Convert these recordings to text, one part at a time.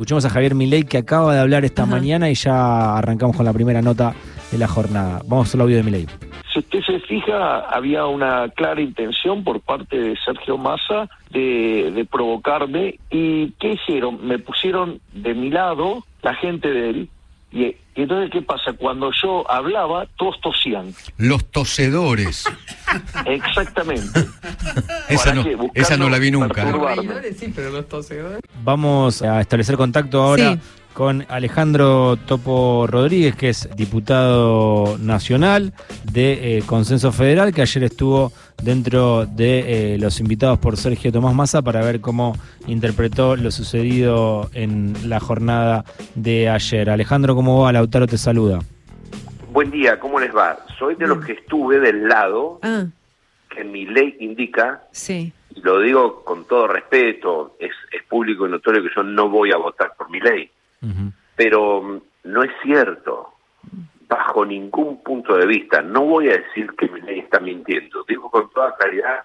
Escuchemos a Javier Milei que acaba de hablar esta Ajá. mañana y ya arrancamos con la primera nota de la jornada. Vamos al audio de Milei. Si usted se fija, había una clara intención por parte de Sergio Massa de, de provocarme. ¿Y qué hicieron? Me pusieron de mi lado la gente de él. Y, entonces, ¿qué pasa? Cuando yo hablaba, todos tosían. Los tosedores. Exactamente. esa, ¿Para no, esa no la vi nunca. Reidores, sí, pero los tosedores. Vamos a establecer contacto ahora Sí. Con Alejandro Topo Rodríguez, que es diputado nacional de eh, Consenso Federal, que ayer estuvo dentro de eh, los invitados por Sergio Tomás Massa para ver cómo interpretó lo sucedido en la jornada de ayer. Alejandro, ¿cómo va? Lautaro te saluda. Buen día, ¿cómo les va? Soy de los que estuve del lado Ah, que mi ley indica, sí. lo digo con todo respeto, es, es público y notorio que yo no voy a votar por mi ley, Pero mm, no es cierto, bajo ningún punto de vista. No voy a decir que mi ley está mintiendo, digo con toda claridad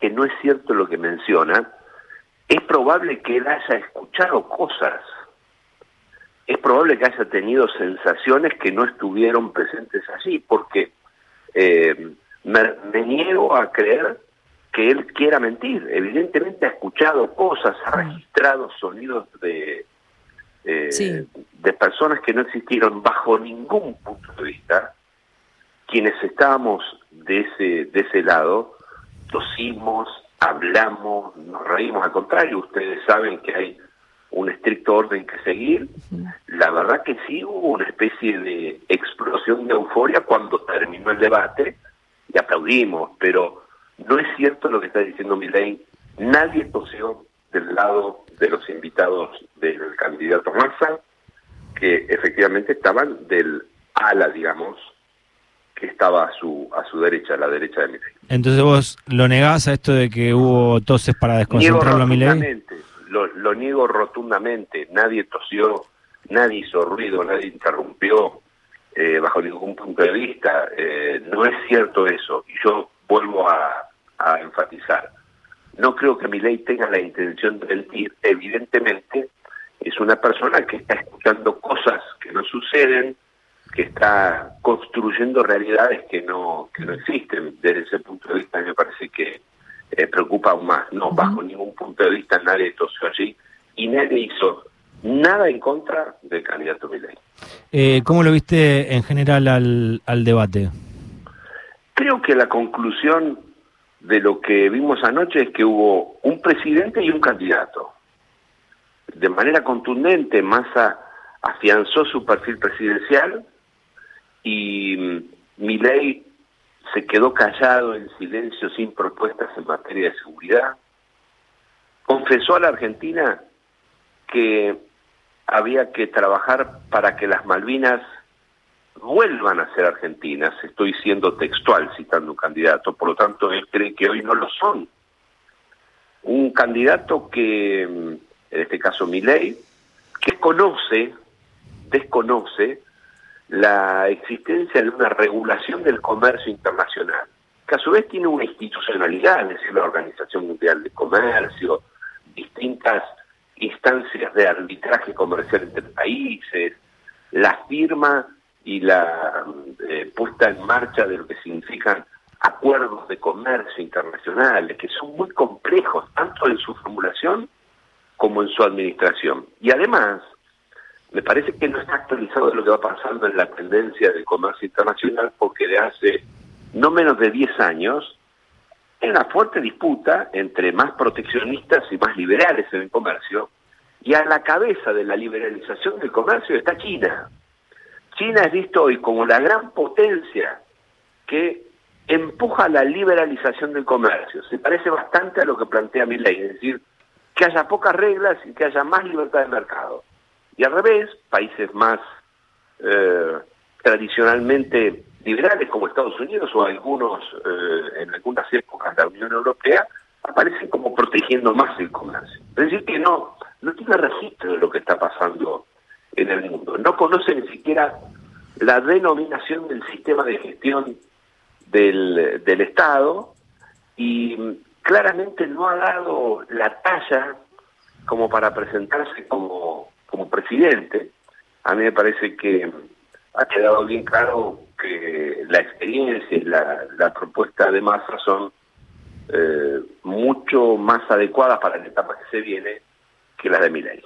que no es cierto lo que menciona. Es probable que él haya escuchado cosas es probable que haya tenido sensaciones que no estuvieron presentes allí, porque eh, me, me niego a creer que él quiera mentir. Evidentemente ha escuchado cosas, ha registrado sonidos de, eh, Sí. de personas que no existieron bajo ningún punto de vista. Quienes estábamos de ese, de ese lado, tosimos, hablamos, nos reímos. Al contrario, ustedes saben que hay un estricto orden que seguir. La verdad que sí hubo una especie de explosión de euforia cuando terminó el debate y aplaudimos, pero no es cierto lo que está diciendo Milei. Nadie tosió del lado de los invitados del candidato Massa, que efectivamente estaban del ala, digamos, que estaba a su a su derecha, a la derecha de Milei. Entonces vos lo negás a esto de que hubo toses para desconcentrarlo a Milei. lo, lo niego rotundamente. Nadie tosió, nadie hizo ruido, nadie interrumpió eh, bajo ningún punto de vista. Eh, no es cierto eso. Y yo vuelvo a, a enfatizar. No creo que Milei tenga la intención de mentir. Evidentemente es una persona que está escuchando cosas que no suceden, que está construyendo realidades que no que no existen. Desde ese punto de vista me parece que eh, preocupa aún más. No, bajo ningún punto de vista nadie tosió allí y nadie hizo nada en contra del candidato Milei. Eh, ¿Cómo lo viste en general al, al debate? Creo que la conclusión de lo que vimos anoche es que hubo un presidente y un candidato. De manera contundente, Massa afianzó su perfil presidencial y mm, Milei se quedó callado en silencio sin propuestas en materia de seguridad. Confesó a la Argentina que había que trabajar para que las Malvinas vuelvan a ser argentinas, estoy siendo textual citando un candidato, por lo tanto él cree que hoy no lo son. Un candidato que, mm, en este caso Milei, que conoce, desconoce la existencia de una regulación del comercio internacional, que a su vez tiene una institucionalidad, es decir, la Organización Mundial de Comercio, distintas instancias de arbitraje comercial entre países, la firma y la eh, puesta en marcha de lo que significan acuerdos de comercio internacionales, que son muy complejos, tanto en su formulación como en su administración. Y además, me parece que no está actualizado lo que va pasando en la tendencia del comercio internacional, porque de hace no menos de 10 años hay una fuerte disputa entre más proteccionistas y más liberales en el comercio, y a la cabeza de la liberalización del comercio está China. China es visto hoy como la gran potencia que empuja la liberalización del comercio. Se parece bastante a lo que plantea mi ley, es decir, que haya pocas reglas y que haya más libertad de mercado. Y al revés, países más eh, tradicionalmente liberales como Estados Unidos o algunos, eh, en algunas épocas la Unión Europea, aparecen como protegiendo más el comercio. Es decir, que no, no tiene registro de lo que está pasando en el mundo. No conoce ni siquiera la denominación del sistema de gestión del, del Estado y claramente no ha dado la talla como para presentarse como presidente. A mí me parece que ha quedado bien claro que la experiencia y la, la propuesta de Massa son eh, mucho más adecuadas para la etapa que se viene que las de Milei.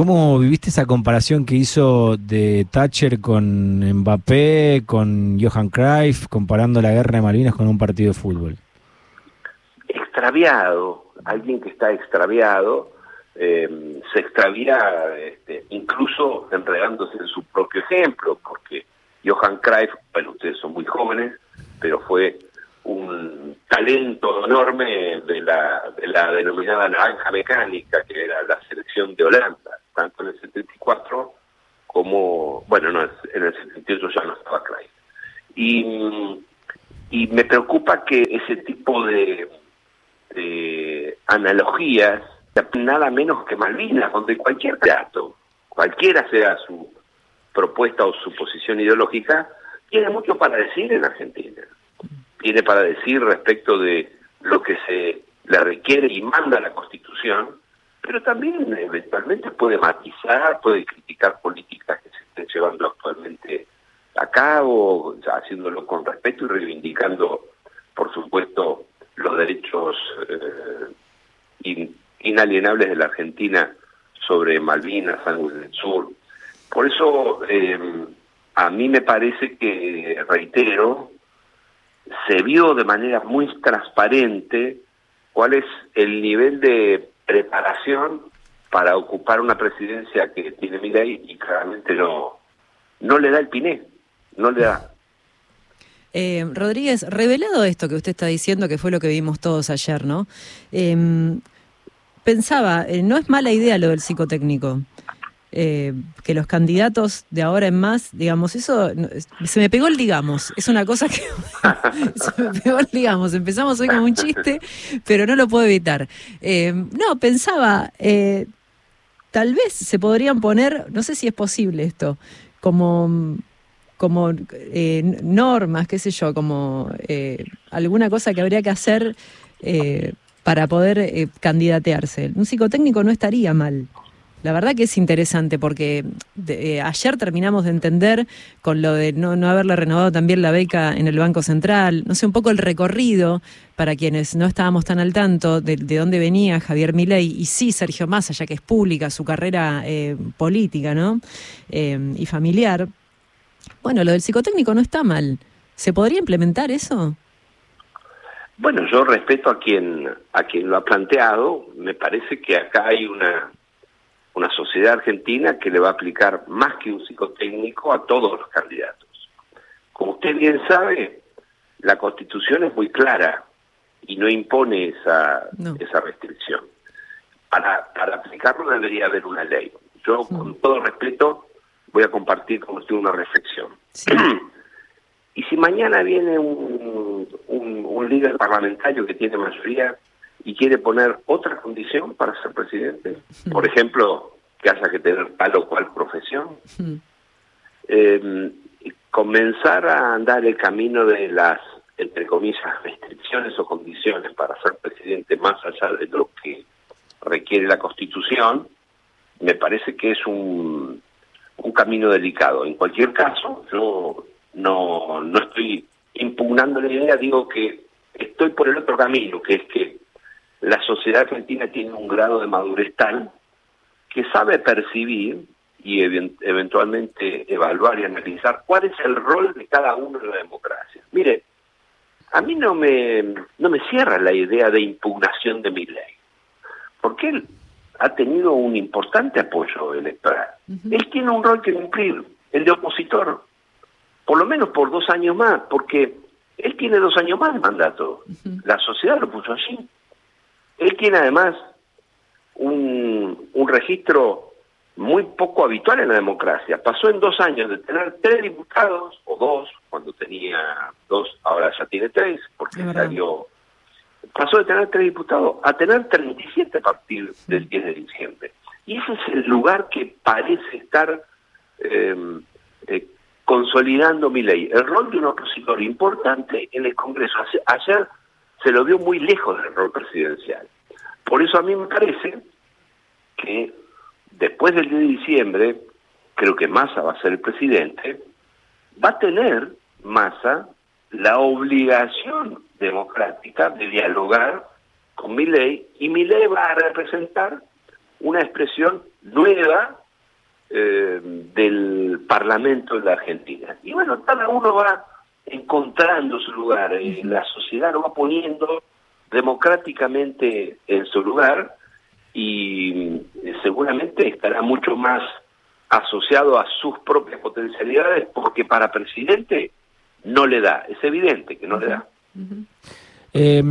¿Cómo viviste esa comparación que hizo de Thatcher con Mbappé, con Johan Cruyff, comparando la guerra de Malvinas con un partido de fútbol? Extraviado, alguien que está extraviado, eh, se extravía este, incluso enredándose en su propio ejemplo, porque Johan Cruyff, bueno, ustedes son muy jóvenes, pero fue un talento enorme de la, de la denominada naranja mecánica, que era la selección de Holanda, tanto en el 74 como, bueno, no, en el 78 ya no estaba Cruyff. Y, y me preocupa que ese tipo de, de analogías, nada menos que Malvinas, donde cualquier dato, cualquiera sea su propuesta o su posición ideológica, tiene mucho para decir en Argentina. Tiene para decir respecto de lo que se le requiere y manda la Constitución, pero también eventualmente puede matizar, puede criticar políticas que se estén llevando actualmente a cabo, haciéndolo con respeto y reivindicando, por supuesto, los derechos eh, inalienables de la Argentina sobre Malvinas, Ángulo del Sur. Por eso, eh, a mí me parece que, reitero, se vio de manera muy transparente cuál es el nivel de preparación para ocupar una presidencia que tiene Milei y claramente no, no le da el piné, no le da. Eh, Rodríguez, revelado esto que usted está diciendo, que fue lo que vimos todos ayer, ¿no? Em, pensaba, eh, no es mala idea lo del psicotécnico. Eh, que los candidatos de ahora en más, digamos, eso se me pegó el digamos, es una cosa que se me pegó el digamos, empezamos hoy como un chiste, pero no lo puedo evitar. Eh, no, pensaba, tal vez se podrían poner, no sé si es posible esto, como como normas, qué sé yo, como alguna cosa que habría que hacer para poder candidatearse. Un psicotécnico no estaría mal. La verdad que es interesante porque eh, ayer terminamos de entender con lo de no, haberle renovado también la beca en el Banco Central, no sé, un poco el recorrido para quienes no estábamos tan al tanto de, dónde venía Javier Milei y sí Sergio Massa, ya que es pública su carrera eh, política ¿no? Eh, y familiar. Bueno, lo del psicotécnico no está mal. ¿Se podría implementar eso? Bueno, yo respeto a quien a quien lo ha planteado. Me parece que acá hay una una sociedad argentina que le va a aplicar más que un psicotécnico a todos los candidatos. Como usted bien sabe, la Constitución es muy clara y no impone esa, esa restricción. Para, para aplicarlo debería haber una ley. Yo, con todo respeto, voy a compartir con usted una reflexión. y si mañana viene un, un, un líder parlamentario que tiene mayoría y quiere poner otra condición para ser presidente, por ejemplo, que haya que tener tal o cual profesión, eh, comenzar a andar el camino de las, entre comillas, restricciones o condiciones para ser presidente más allá de lo que requiere la Constitución, me parece que es un, un camino delicado. En cualquier caso, yo no, no estoy impugnando la idea, digo que estoy por el otro camino, que es que la sociedad argentina tiene un grado de madurez tal que sabe percibir y eventualmente evaluar y analizar cuál es el rol de cada uno en la democracia. Mire, a mí no me, no me cierra la idea de impugnación de mi ley, porque él ha tenido un importante apoyo electoral. Él tiene un rol que cumplir, el de opositor, por lo menos por dos años más, porque él tiene dos años más de mandato. La sociedad lo puso allí. Él tiene además un, un registro muy poco habitual en la democracia. Pasó en dos años de tener tres diputados, o dos, cuando tenía dos, ahora ya tiene tres, porque salió... Pasó de tener tres diputados a tener 37 a partir del 10 de diciembre. Y ese es el lugar que parece estar eh, eh, consolidando mi ley. El rol de un opositor importante en el Congreso. Ayer se lo vio muy lejos del rol presidencial. Por eso a mí me parece que después del 10 de diciembre, creo que Massa va a ser el presidente, va a tener Massa la obligación democrática de dialogar con Milei y Milei va a representar una expresión nueva eh, del Parlamento de la Argentina. Y bueno, cada uno va encontrando su lugar, eh, la sociedad lo va poniendo democráticamente en su lugar y eh, seguramente estará mucho más asociado a sus propias potencialidades porque para presidente no le da, es evidente que no le da. Eh,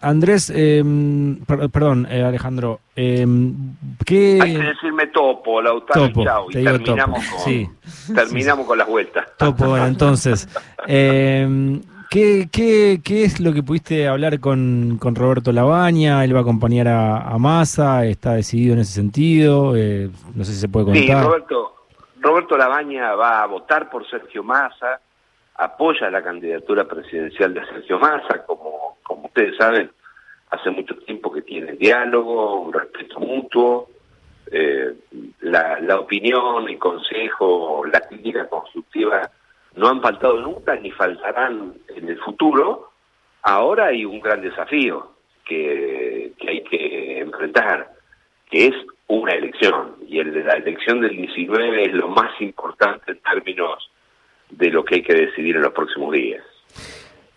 Andrés, eh, per- perdón, eh, Alejandro, eh, ¿qué... Hay que decirme topo, Lautaro, Topo, y chau, terminamos, topo, con, sí. terminamos con las vueltas. Topo, bueno, entonces, eh, ¿qué, qué, qué es lo que pudiste hablar con, con Roberto Labaña? Él va a acompañar a, a Massa, está decidido en ese sentido, eh, no sé si se puede Sí, contar. Roberto, Roberto Labaña va a votar por Sergio Massa, apoya la candidatura presidencial de Sergio Massa, como, como ustedes saben, hace mucho tiempo que tiene diálogo, un respeto mutuo, eh, la, la opinión, el consejo, la crítica constructiva no han faltado nunca ni faltarán en el futuro. Ahora hay un gran desafío que, que hay que enfrentar, que es una elección. Y el de la elección del 19 es lo más importante en términos de lo que hay que decidir en los próximos días.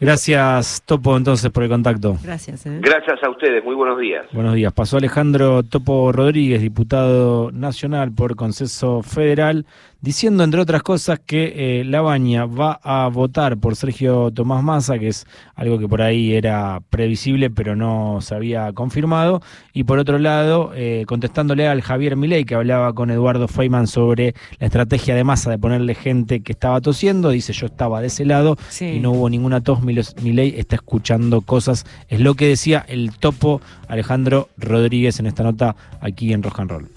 Gracias, Topo, entonces, por el contacto. Gracias. ¿eh? Gracias a ustedes, muy buenos días. Buenos días. Pasó Alejandro Topo Rodríguez, diputado nacional por Conceso Federal, diciendo, entre otras cosas, que eh, Labaña va a votar por Sergio Tomás Massa, que es algo que por ahí era previsible, pero no se había confirmado. Y por otro lado, eh, contestándole al Javier Milei, que hablaba con Eduardo Feynman sobre la estrategia de Massa de ponerle gente que estaba tosiendo, dice, yo estaba de ese lado Sí. y no hubo ninguna tos. Milei está escuchando cosas. Es lo que decía el topo Alejandro Rodríguez en esta nota aquí en Rock and Roll.